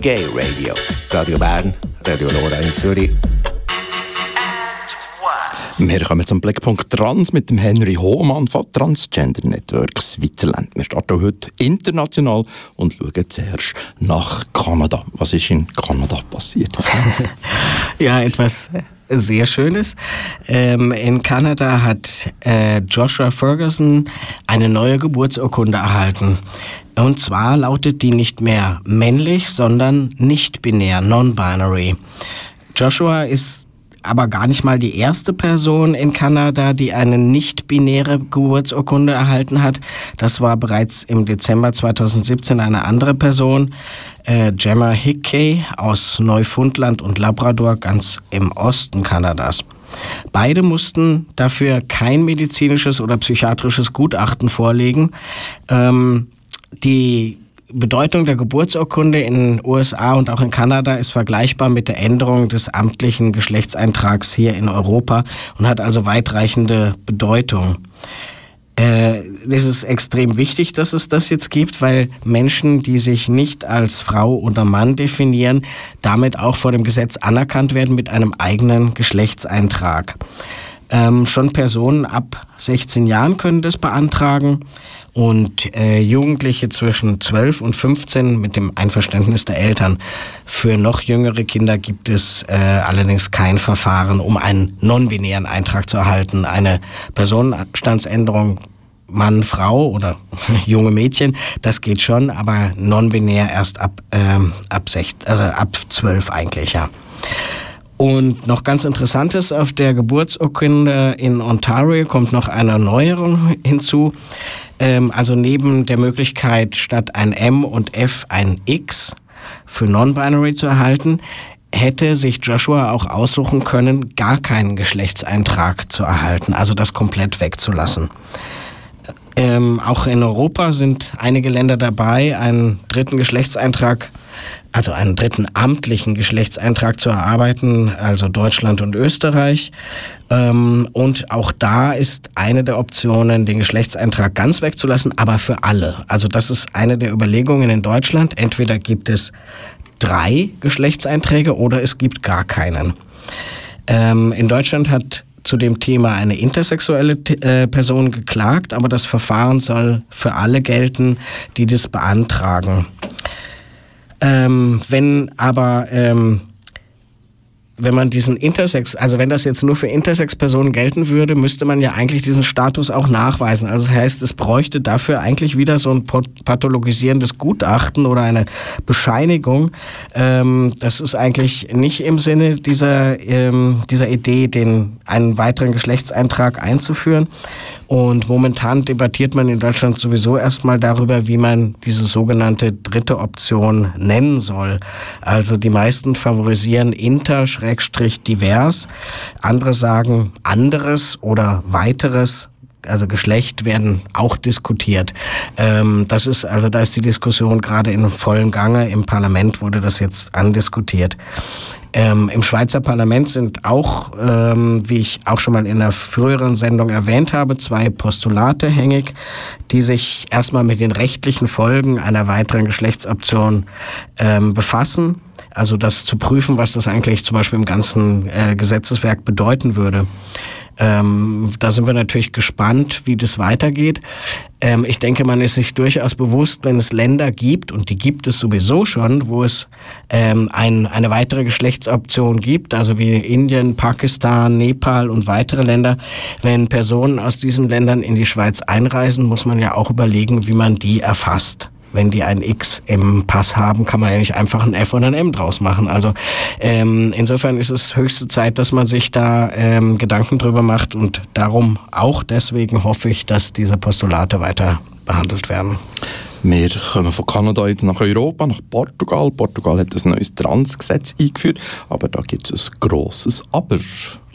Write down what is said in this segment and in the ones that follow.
Gay Radio. Radio Bern, Radio Nora in Zürich. Wir kommen zum Blickpunkt Trans mit dem Henry Hohmann von Transgender Network Switzerland. Wir starten heute international und schauen zuerst nach Kanada. Was ist in Kanada passiert? ja, etwas sehr Schönes. Ähm, in Kanada hat äh, Joshua Ferguson eine neue Geburtsurkunde erhalten. Und zwar lautet die nicht mehr männlich, sondern nicht binär, non-binary. Joshua ist aber gar nicht mal die erste Person in Kanada, die eine nicht-binäre Geburtsurkunde erhalten hat. Das war bereits im Dezember 2017 eine andere Person, äh, Gemma Hickey aus Neufundland und Labrador, ganz im Osten Kanadas. Beide mussten dafür kein medizinisches oder psychiatrisches Gutachten vorlegen. Ähm, die Bedeutung der Geburtsurkunde in den USA und auch in Kanada ist vergleichbar mit der Änderung des amtlichen Geschlechtseintrags hier in Europa und hat also weitreichende Bedeutung. Äh, es ist extrem wichtig, dass es das jetzt gibt, weil Menschen, die sich nicht als Frau oder Mann definieren, damit auch vor dem Gesetz anerkannt werden mit einem eigenen Geschlechtseintrag. Ähm, schon Personen ab 16 Jahren können das beantragen und äh, Jugendliche zwischen 12 und 15 mit dem Einverständnis der Eltern. Für noch jüngere Kinder gibt es äh, allerdings kein Verfahren, um einen non-binären Eintrag zu erhalten. Eine Personenstandsänderung Mann, Frau oder junge Mädchen, das geht schon, aber non-binär erst ab, ähm, ab, 6, also ab 12 eigentlich, ja. Und noch ganz interessantes, auf der Geburtsurkunde in Ontario kommt noch eine Neuerung hinzu. Ähm, also neben der Möglichkeit, statt ein M und F ein X für Non-Binary zu erhalten, hätte sich Joshua auch aussuchen können, gar keinen Geschlechtseintrag zu erhalten, also das komplett wegzulassen. Ähm, auch in Europa sind einige Länder dabei, einen dritten Geschlechtseintrag also einen dritten amtlichen Geschlechtseintrag zu erarbeiten, also Deutschland und Österreich. Ähm, und auch da ist eine der Optionen, den Geschlechtseintrag ganz wegzulassen, aber für alle. Also das ist eine der Überlegungen in Deutschland. Entweder gibt es drei Geschlechtseinträge oder es gibt gar keinen. Ähm, in Deutschland hat zu dem Thema eine intersexuelle äh, Person geklagt, aber das Verfahren soll für alle gelten, die das beantragen. Ähm, wenn aber ähm, wenn man diesen Intersex, also wenn das jetzt nur für Intersex-Personen gelten würde, müsste man ja eigentlich diesen Status auch nachweisen. Also das heißt, es bräuchte dafür eigentlich wieder so ein pathologisierendes Gutachten oder eine Bescheinigung. Ähm, das ist eigentlich nicht im Sinne dieser, ähm, dieser Idee, den, einen weiteren Geschlechtseintrag einzuführen. Und momentan debattiert man in Deutschland sowieso erstmal darüber, wie man diese sogenannte dritte Option nennen soll. Also die meisten favorisieren inter divers. Andere sagen anderes oder weiteres also Geschlecht werden auch diskutiert. Ähm, das ist also da ist die Diskussion gerade in vollem Gange. Im Parlament wurde das jetzt andiskutiert. Ähm, Im Schweizer Parlament sind auch, ähm, wie ich auch schon mal in einer früheren Sendung erwähnt habe, zwei Postulate hängig, die sich erstmal mit den rechtlichen Folgen einer weiteren Geschlechtsoption befassen. Also das zu prüfen, was das eigentlich zum Beispiel im ganzen äh, Gesetzeswerk bedeuten würde. Ähm, da sind wir natürlich gespannt, wie das weitergeht. Ähm, ich denke, man ist sich durchaus bewusst, wenn es Länder gibt, und die gibt es sowieso schon, wo es ähm, ein, eine weitere Geschlechtsoption gibt, also wie Indien, Pakistan, Nepal und weitere Länder. Wenn Personen aus diesen Ländern in die Schweiz einreisen, muss man ja auch überlegen, wie man die erfasst wenn die ein X im Pass haben, kann man ja nicht einfach ein F oder ein M draus machen. Also ähm, insofern ist es höchste Zeit, dass man sich da ähm, Gedanken drüber macht und darum auch deswegen hoffe ich, dass diese Postulate weiter behandelt werden. Wir kommen von Kanada jetzt nach Europa, nach Portugal. Portugal hat ein neues Transgesetz eingeführt, aber da gibt es ein grosses Aber.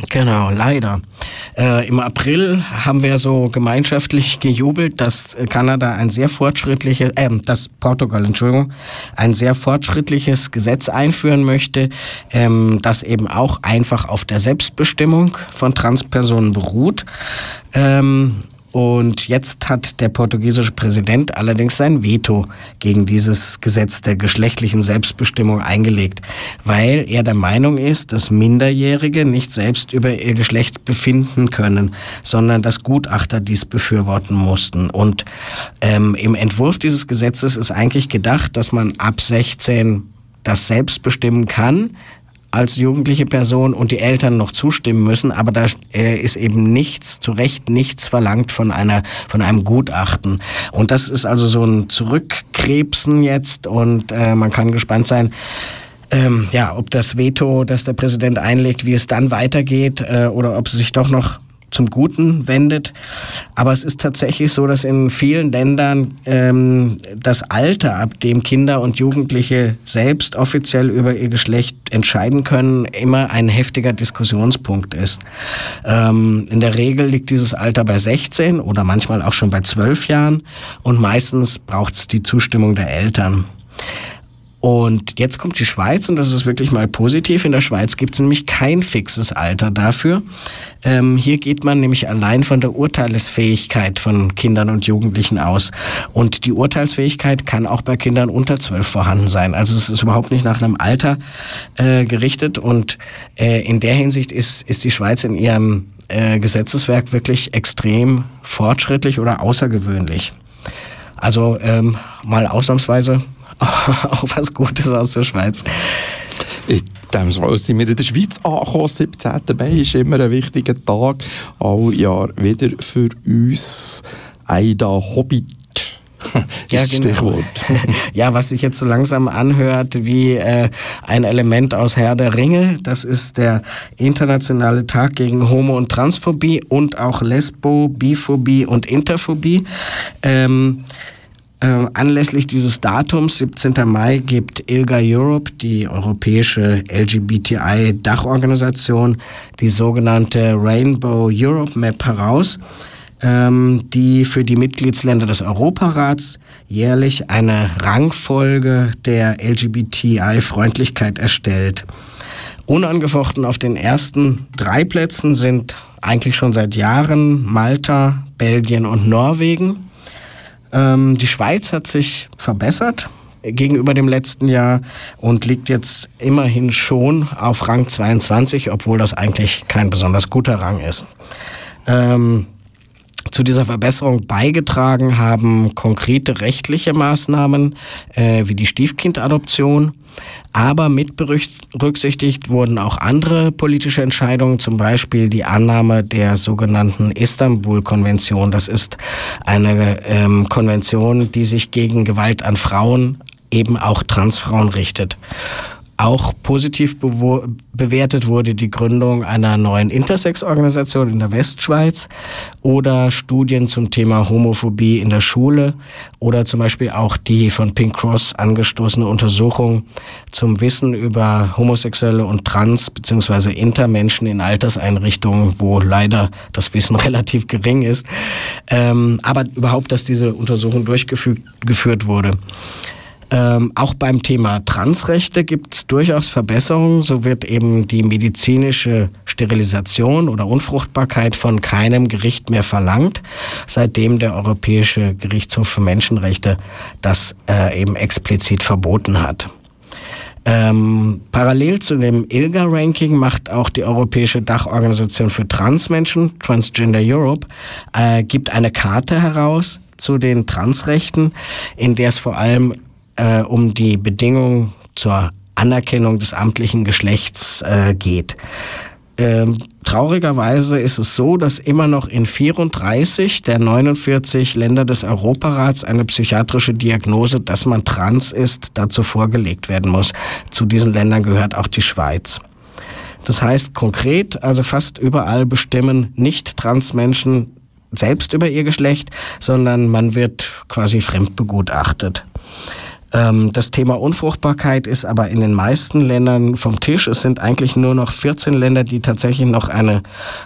Genau, leider. Äh, Im April haben wir so gemeinschaftlich gejubelt, dass Kanada ein sehr fortschrittliches, äh, dass Portugal, Entschuldigung, ein sehr fortschrittliches Gesetz einführen möchte, ähm, das eben auch einfach auf der Selbstbestimmung von Transpersonen beruht. Ähm, Und jetzt hat der portugiesische Präsident allerdings sein Veto gegen dieses Gesetz der geschlechtlichen Selbstbestimmung eingelegt, weil er der Meinung ist, dass Minderjährige nicht selbst über ihr Geschlecht befinden können, sondern dass Gutachter dies befürworten mussten. Und ähm, im Entwurf dieses Gesetzes ist eigentlich gedacht, dass man ab 16 das selbst bestimmen kann, als jugendliche Person und die Eltern noch zustimmen müssen, aber da äh, ist eben nichts, zu Recht nichts verlangt von einer, von einem Gutachten. Und das ist also so ein Zurückkrebsen jetzt und äh, man kann gespannt sein, ähm, ja, ob das Veto, das der Präsident einlegt, wie es dann weitergeht äh, oder ob es sich doch noch zum Guten wendet. Aber es ist tatsächlich so, dass in vielen Ländern ähm, das Alter, ab dem Kinder und Jugendliche selbst offiziell über ihr Geschlecht entscheiden können, immer ein heftiger Diskussionspunkt ist. Ähm, in der Regel liegt dieses Alter bei 16 oder manchmal auch schon bei 12 Jahren und meistens braucht es die Zustimmung der Eltern. Und jetzt kommt die Schweiz und das ist wirklich mal positiv. In der Schweiz gibt es nämlich kein fixes Alter dafür. Ähm, hier geht man nämlich allein von der Urteilsfähigkeit von Kindern und Jugendlichen aus. Und die Urteilsfähigkeit kann auch bei Kindern unter zwölf vorhanden sein. Also es ist überhaupt nicht nach einem Alter äh, gerichtet. Und äh, in der Hinsicht ist, ist die Schweiz in ihrem äh, Gesetzeswerk wirklich extrem fortschrittlich oder außergewöhnlich. Also ähm, mal ausnahmsweise auch was Gutes aus der Schweiz. In dem Fall sind wir in der Schweiz angekommen. 17. Mai ist immer ein wichtiger Tag. All Jahr wieder für uns. Aida Hobbit ja, genau. ja, was sich jetzt so langsam anhört wie äh, ein Element aus Herr der Ringe. Das ist der internationale Tag gegen Homo- und Transphobie und auch Lesbo, Biphobie und Interphobie. Ähm, äh, anlässlich dieses Datums, 17. Mai, gibt ILGA Europe, die europäische LGBTI-Dachorganisation, die sogenannte Rainbow Europe Map heraus, ähm, die für die Mitgliedsländer des Europarats jährlich eine Rangfolge der LGBTI-Freundlichkeit erstellt. Unangefochten auf den ersten drei Plätzen sind eigentlich schon seit Jahren Malta, Belgien und Norwegen. Ähm, die Schweiz hat sich verbessert gegenüber dem letzten Jahr und liegt jetzt immerhin schon auf Rang 22, obwohl das eigentlich kein besonders guter Rang ist. Ähm, zu dieser Verbesserung beigetragen haben konkrete rechtliche Maßnahmen äh, wie die Stiefkindadoption, aber mit berücksichtigt wurden auch andere politische Entscheidungen, zum Beispiel die Annahme der sogenannten Istanbul-Konvention. Das ist eine ähm, Konvention, die sich gegen Gewalt an Frauen, eben auch Transfrauen richtet. Auch positiv bewertet wurde die Gründung einer neuen Intersex-Organisation in der Westschweiz oder Studien zum Thema Homophobie in der Schule oder zum Beispiel auch die von Pink Cross angestoßene Untersuchung zum Wissen über Homosexuelle und Trans- bzw. Intermenschen in Alterseinrichtungen, wo leider das Wissen relativ gering ist. Ähm, aber überhaupt, dass diese Untersuchung durchgeführt wurde. Ähm, auch beim Thema Transrechte gibt es durchaus Verbesserungen. So wird eben die medizinische Sterilisation oder Unfruchtbarkeit von keinem Gericht mehr verlangt, seitdem der Europäische Gerichtshof für Menschenrechte das äh, eben explizit verboten hat. Ähm, parallel zu dem ILGA-Ranking macht auch die Europäische Dachorganisation für Transmenschen, Transgender Europe, äh, gibt eine Karte heraus zu den Transrechten, in der es vor allem äh, um die Bedingungen zur Anerkennung des amtlichen Geschlechts äh, geht. Ähm, traurigerweise ist es so, dass immer noch in 34 der 49 Länder des Europarats eine psychiatrische Diagnose, dass man trans ist, dazu vorgelegt werden muss. Zu diesen Ländern gehört auch die Schweiz. Das heißt konkret, also fast überall bestimmen nicht trans Menschen selbst über ihr Geschlecht, sondern man wird quasi fremdbegutachtet. Ähm, das Thema Unfruchtbarkeit ist aber in den meisten Ländern vom Tisch. Es sind eigentlich nur noch 14 Länder, die tatsächlich noch eine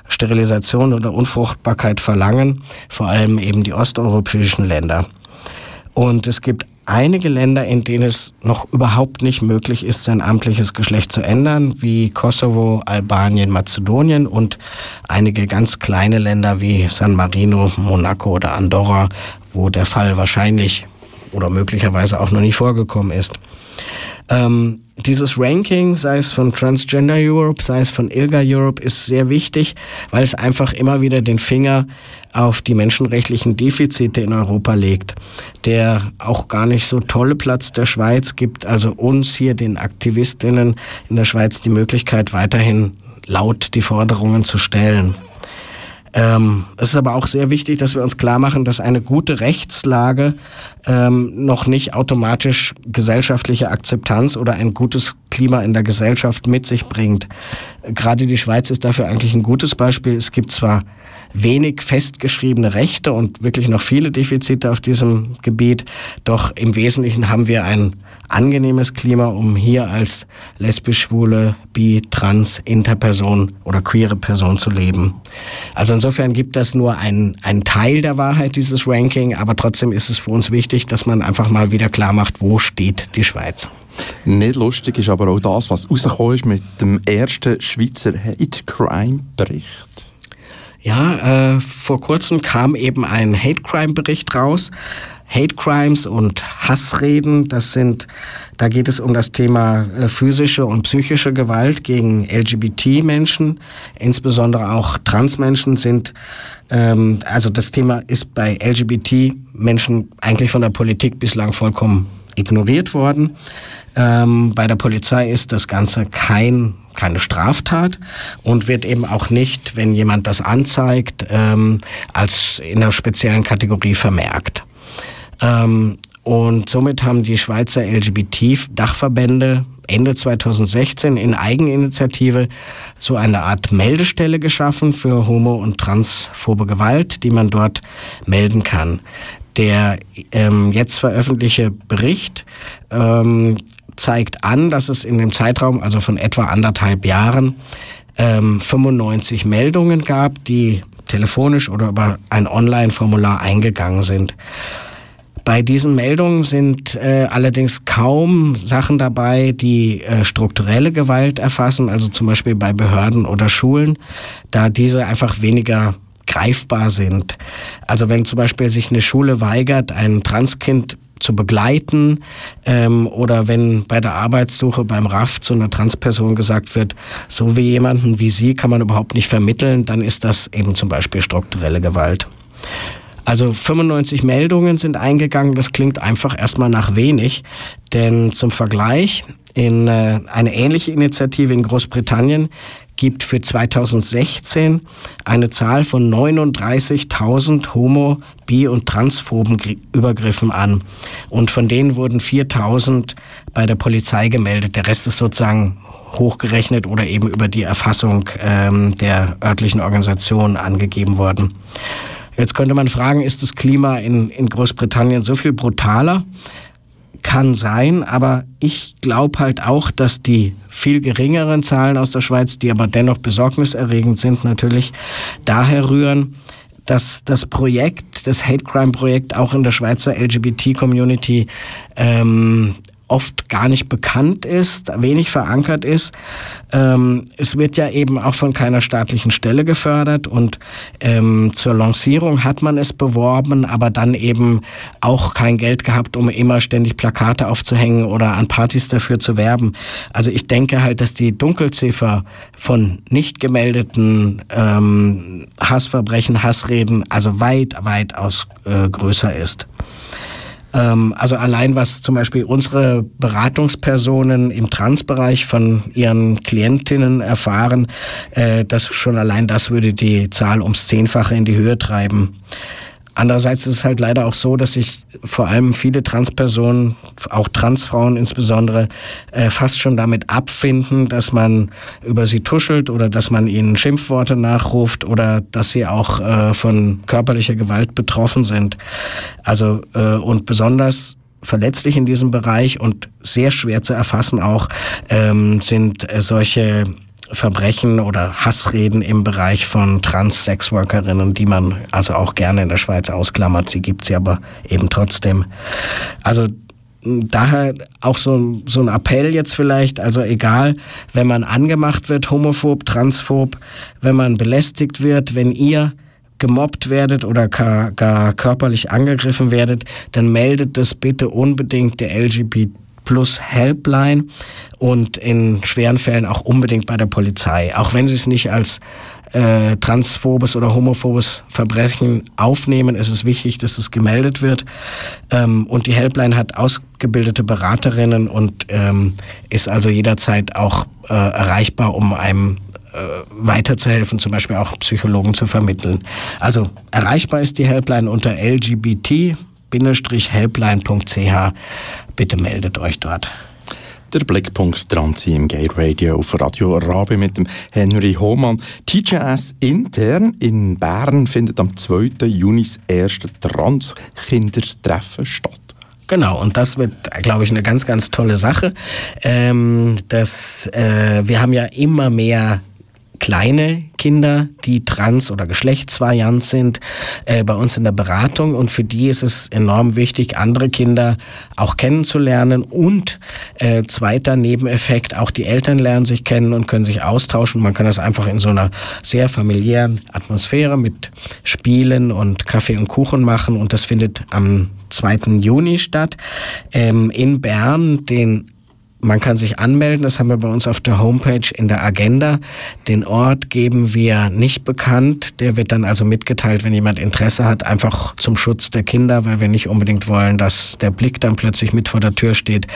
Sterilisation oder Unfruchtbarkeit verlangen, vor allem eben die osteuropäischen Länder. Und es gibt einige Länder, in denen es noch überhaupt nicht möglich ist, sein amtliches Geschlecht zu ändern, wie Kosovo, Albanien, Mazedonien und einige ganz kleine Länder wie San Marino, Monaco oder Andorra, wo der Fall wahrscheinlich oder möglicherweise auch noch nie vorgekommen ist. Ähm, dieses Ranking, sei es von Transgender Europe, sei es von ILGA Europe, ist sehr wichtig, weil es einfach immer wieder den Finger auf die menschenrechtlichen Defizite in Europa legt. Der auch gar nicht so tolle Platz der Schweiz gibt also uns hier, den Aktivistinnen in der Schweiz, die Möglichkeit, weiterhin laut die Forderungen zu stellen. Ähm, es ist aber auch sehr wichtig, dass wir uns klar machen, dass eine gute Rechtslage ähm, noch nicht automatisch gesellschaftliche Akzeptanz oder ein gutes Klima in der Gesellschaft mit sich bringt. Gerade die Schweiz ist dafür eigentlich ein gutes Beispiel. Es gibt zwar wenig festgeschriebene Rechte und wirklich noch viele Defizite auf diesem Gebiet. Doch im Wesentlichen haben wir ein angenehmes Klima, um hier als lesbisch, schwule, bi, trans, interperson oder queere Person zu leben. Also insofern gibt das nur einen, Teil der Wahrheit, dieses Ranking, aber trotzdem ist es für uns wichtig, dass man einfach mal wieder klar macht, wo steht die Schweiz. Nicht lustig ist aber auch das, was rausgekommen ist mit dem ersten Schweizer Hate Crime Bericht. Ja, äh, vor kurzem kam eben ein Hate Crime Bericht raus. Hate Crimes und Hassreden, das sind, da geht es um das Thema äh, physische und psychische Gewalt gegen LGBT-Menschen, insbesondere auch Transmenschen sind, ähm, also das Thema ist bei LGBT-Menschen eigentlich von der Politik bislang vollkommen ignoriert worden. Ähm, bei der Polizei ist das Ganze kein keine Straftat und wird eben auch nicht, wenn jemand das anzeigt, ähm, als in einer speziellen Kategorie vermerkt. Ähm, und somit haben die Schweizer LGBT-Dachverbände Ende 2016 in Eigeninitiative so eine Art Meldestelle geschaffen für homo- und transphobe Gewalt, die man dort melden kann. Der ähm, jetzt veröffentlichte Bericht ähm, zeigt an, dass es in dem Zeitraum, also von etwa anderthalb Jahren, ähm, 95 Meldungen gab, die telefonisch oder über ein Online-Formular eingegangen sind. Bei diesen Meldungen sind äh, allerdings kaum Sachen dabei, die äh, strukturelle Gewalt erfassen, also zum Beispiel bei Behörden oder Schulen, da diese einfach weniger greifbar sind. Also wenn zum Beispiel sich eine Schule weigert, ein Transkind zu begleiten ähm, oder wenn bei der Arbeitssuche beim RAF zu einer Transperson gesagt wird, so wie jemanden wie Sie kann man überhaupt nicht vermitteln, dann ist das eben zum Beispiel strukturelle Gewalt. Also 95 Meldungen sind eingegangen, das klingt einfach erstmal nach wenig, denn zum Vergleich, in äh, eine ähnliche Initiative in Großbritannien gibt für 2016 eine Zahl von 39.000 homo-, bi- und transphoben Übergriffen an. Und von denen wurden 4.000 bei der Polizei gemeldet. Der Rest ist sozusagen hochgerechnet oder eben über die Erfassung ähm, der örtlichen Organisation angegeben worden. Jetzt könnte man fragen, ist das Klima in, in Großbritannien so viel brutaler? Kann sein, aber ich glaube halt auch, dass die viel geringeren Zahlen aus der Schweiz, die aber dennoch besorgniserregend sind, natürlich daher rühren, dass das Projekt, das Hate Crime Projekt auch in der Schweizer LGBT Community ähm, oft gar nicht bekannt ist, wenig verankert ist. Ähm, es wird ja eben auch von keiner staatlichen Stelle gefördert und ähm, zur Lancierung hat man es beworben, aber dann eben auch kein Geld gehabt, um immer ständig Plakate aufzuhängen oder an Partys dafür zu werben. Also ich denke halt, dass die Dunkelziffer von nicht gemeldeten ähm, Hassverbrechen, Hassreden also weit, weitaus äh, größer ist. Ähm, also allein was zum Beispiel unsere Beratungspersonen im Transbereich von ihren Klientinnen erfahren, äh, das schon allein das würde die Zahl ums Zehnfache in die Höhe treiben. Andererseits ist es halt leider auch so, dass sich vor allem viele Transpersonen, auch Transfrauen insbesondere, äh, fast schon damit abfinden, dass man über sie tuschelt oder dass man ihnen Schimpfworte nachruft oder dass sie auch äh, von körperlicher Gewalt betroffen sind. Also äh, und besonders verletzlich in diesem Bereich und sehr schwer zu erfassen auch ähm, sind äh, solche Verbrechen oder Hassreden im Bereich von Trans-Sexworkerinnen, die man also auch gerne in der Schweiz ausklammert. Sie gibt sie aber eben trotzdem. Also daher auch so, so ein Appell jetzt vielleicht, also egal, wenn man angemacht wird, homophob, transphob, wenn man belästigt wird, wenn ihr gemobbt werdet oder gar, gar körperlich angegriffen werdet, dann meldet das bitte unbedingt der LGBT plus Helpline und in schweren Fällen auch unbedingt bei der Polizei. Auch wenn sie es nicht als äh, transphobes oder homophobes Verbrechen aufnehmen, ist es wichtig, dass es gemeldet wird. Ähm, und die Helpline hat ausgebildete Beraterinnen und ähm, ist also jederzeit auch äh, erreichbar, um einem äh, weiterzuhelfen, zum Beispiel auch Psychologen zu vermitteln. Also erreichbar ist die Helpline unter lgbt-helpline.ch. Bitte meldet euch dort. Der Blickpunkt dran im Gay Radio auf Radio Rabe mit dem Henry Hohmann. TJS intern in Bern findet am 2. Juni das erste Trans-Kindertreffen statt. Genau, und das wird, glaube ich, eine ganz, ganz tolle Sache. Ähm, das, äh, wir haben ja immer mehr kleine Kinder, die trans- oder geschlechtsvariant sind, äh, bei uns in der Beratung. Und für die ist es enorm wichtig, andere Kinder auch kennenzulernen. Und äh, zweiter Nebeneffekt, auch die Eltern lernen sich kennen und können sich austauschen. Man kann das einfach in so einer sehr familiären Atmosphäre mit Spielen und Kaffee und Kuchen machen. Und das findet am 2. Juni statt. Ähm, in Bern, den man kann sich anmelden, das haben wir bei uns auf der Homepage in der Agenda. Den Ort geben wir nicht bekannt. Der wird dann also mitgeteilt, wenn jemand Interesse hat, einfach zum Schutz der Kinder, weil wir nicht unbedingt wollen, dass der Blick dann plötzlich mit vor der Tür steht.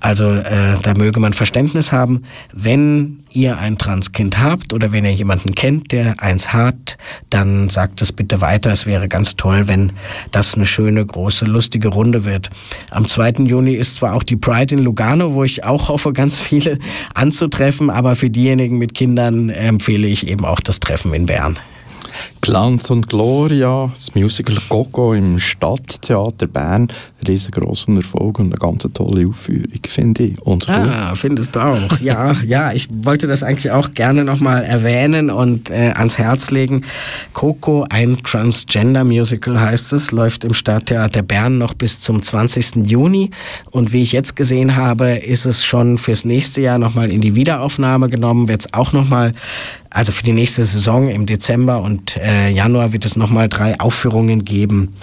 Also äh, da möge man Verständnis haben. Wenn ihr ein Transkind habt oder wenn ihr jemanden kennt, der eins hat, dann sagt es bitte weiter. Es wäre ganz toll, wenn das eine schöne, große, lustige Runde wird. Am 2. Juni ist zwar auch die Pride in Lugano, wo ich ich auch hoffe, ganz viele anzutreffen. Aber für diejenigen mit Kindern empfehle ich eben auch das Treffen in Bern. Glanz und Gloria, das Musical Coco im Stadttheater Bern, riesengroßen Erfolg und eine ganz tolle Aufführung, finde ich. Und ah, findest du auch. ja, ja, ich wollte das eigentlich auch gerne nochmal erwähnen und äh, ans Herz legen. Coco, ein Transgender-Musical heißt es, läuft im Stadttheater Bern noch bis zum 20. Juni und wie ich jetzt gesehen habe, ist es schon fürs nächste Jahr nochmal in die Wiederaufnahme genommen, wird es auch nochmal also für die nächste Saison im Dezember und äh, Januar wird es nochmal drei Aufführungen geben.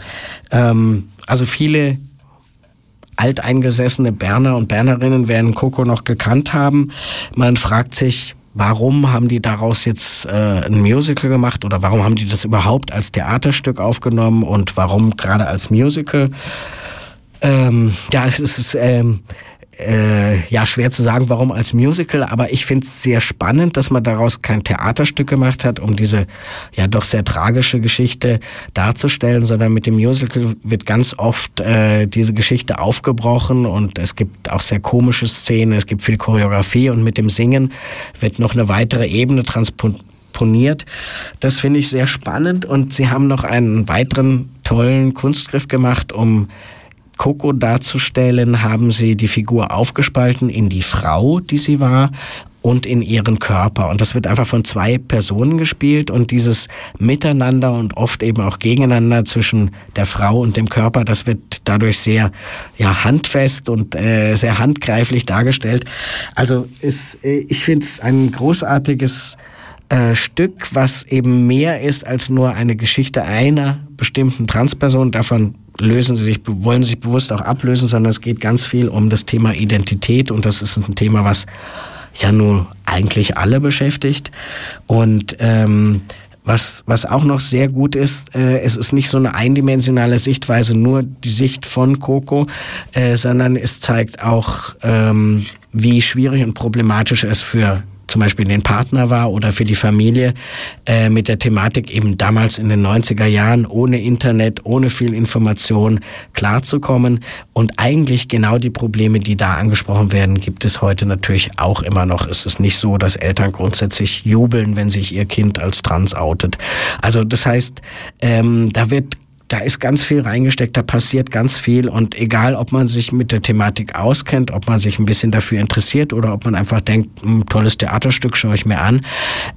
Ähm, also viele alteingesessene Berner und Bernerinnen werden Coco noch gekannt haben. Man fragt sich, warum haben die daraus jetzt äh, ein Musical gemacht oder warum haben die das überhaupt als Theaterstück aufgenommen und warum gerade als Musical? Ähm, ja, es ist ähm, äh, ja schwer zu sagen, warum als Musical, aber ich finde es sehr spannend, dass man daraus kein Theaterstück gemacht hat, um diese ja doch sehr tragische Geschichte darzustellen, sondern mit dem Musical wird ganz oft äh, diese Geschichte aufgebrochen und es gibt auch sehr komische Szenen, es gibt viel Choreografie und mit dem Singen wird noch eine weitere Ebene transponiert. Das finde ich sehr spannend und sie haben noch einen weiteren tollen Kunstgriff gemacht, um Coco darzustellen, haben sie die Figur aufgespalten in die Frau, die sie war, und in ihren Körper. Und das wird einfach von zwei Personen gespielt und dieses Miteinander und oft eben auch gegeneinander zwischen der Frau und dem Körper, das wird dadurch sehr ja, handfest und äh, sehr handgreiflich dargestellt. Also ist, äh, ich finde es ein großartiges äh, Stück, was eben mehr ist als nur eine Geschichte einer bestimmten Transperson. Davon lösen sie sich, wollen sich bewusst auch ablösen, sondern es geht ganz viel um das Thema Identität und das ist ein Thema, was ja nun eigentlich alle beschäftigt. Und ähm, was, was auch noch sehr gut ist, äh, es ist nicht so eine eindimensionale Sichtweise, nur die Sicht von Coco, äh, sondern es zeigt auch, ähm, wie schwierig und problematisch es für zum Beispiel den Partner war oder für die Familie äh, mit der Thematik eben damals in den 90er Jahren ohne Internet, ohne viel Information klarzukommen. Und eigentlich genau die Probleme, die da angesprochen werden, gibt es heute natürlich auch immer noch. Es ist nicht so, dass Eltern grundsätzlich jubeln, wenn sich ihr Kind als trans outet. Also das heißt, ähm, da wird da ist ganz viel reingesteckt, da passiert ganz viel. Und egal, ob man sich mit der Thematik auskennt, ob man sich ein bisschen dafür interessiert oder ob man einfach denkt, ein hm, tolles Theaterstück schaue ich mir an,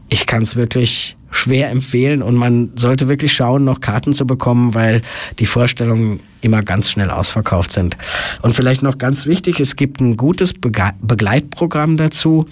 ich kann es wirklich schwer empfehlen und man sollte wirklich schauen, noch Karten zu bekommen, weil die Vorstellung immer ganz schnell ausverkauft sind. Und vielleicht noch ganz wichtig, es gibt ein gutes Begleitprogramm dazu,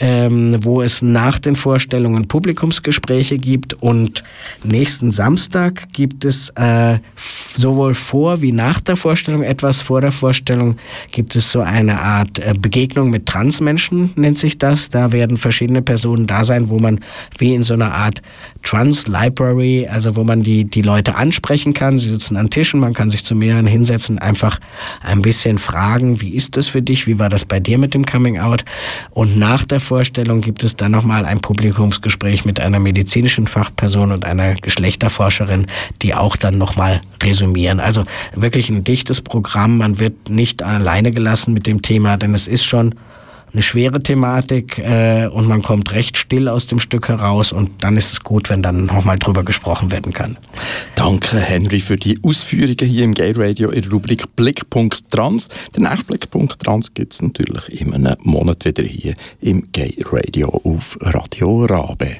ähm, wo es nach den Vorstellungen Publikumsgespräche gibt und nächsten Samstag gibt es äh, sowohl vor wie nach der Vorstellung, etwas vor der Vorstellung gibt es so eine Art äh, Begegnung mit Transmenschen, nennt sich das. Da werden verschiedene Personen da sein, wo man wie in so einer Art Trans Library, also wo man die, die Leute ansprechen kann. Sie sitzen an Tischen, man kann sich zu mehreren hinsetzen, einfach ein bisschen fragen, wie ist das für dich, wie war das bei dir mit dem Coming Out? Und nach der Vorstellung gibt es dann nochmal ein Publikumsgespräch mit einer medizinischen Fachperson und einer Geschlechterforscherin, die auch dann nochmal resümieren. Also wirklich ein dichtes Programm. Man wird nicht alleine gelassen mit dem Thema, denn es ist schon eine schwere Thematik äh, und man kommt recht still aus dem Stück heraus und dann ist es gut, wenn dann nochmal drüber gesprochen werden kann. Danke Henry für die Ausführungen hier im Gay Radio in der Rubrik Blickpunkt Trans. Den nächsten Blickpunkt Trans gibt es natürlich in einem Monat wieder hier im Gay Radio auf Radio Rabe.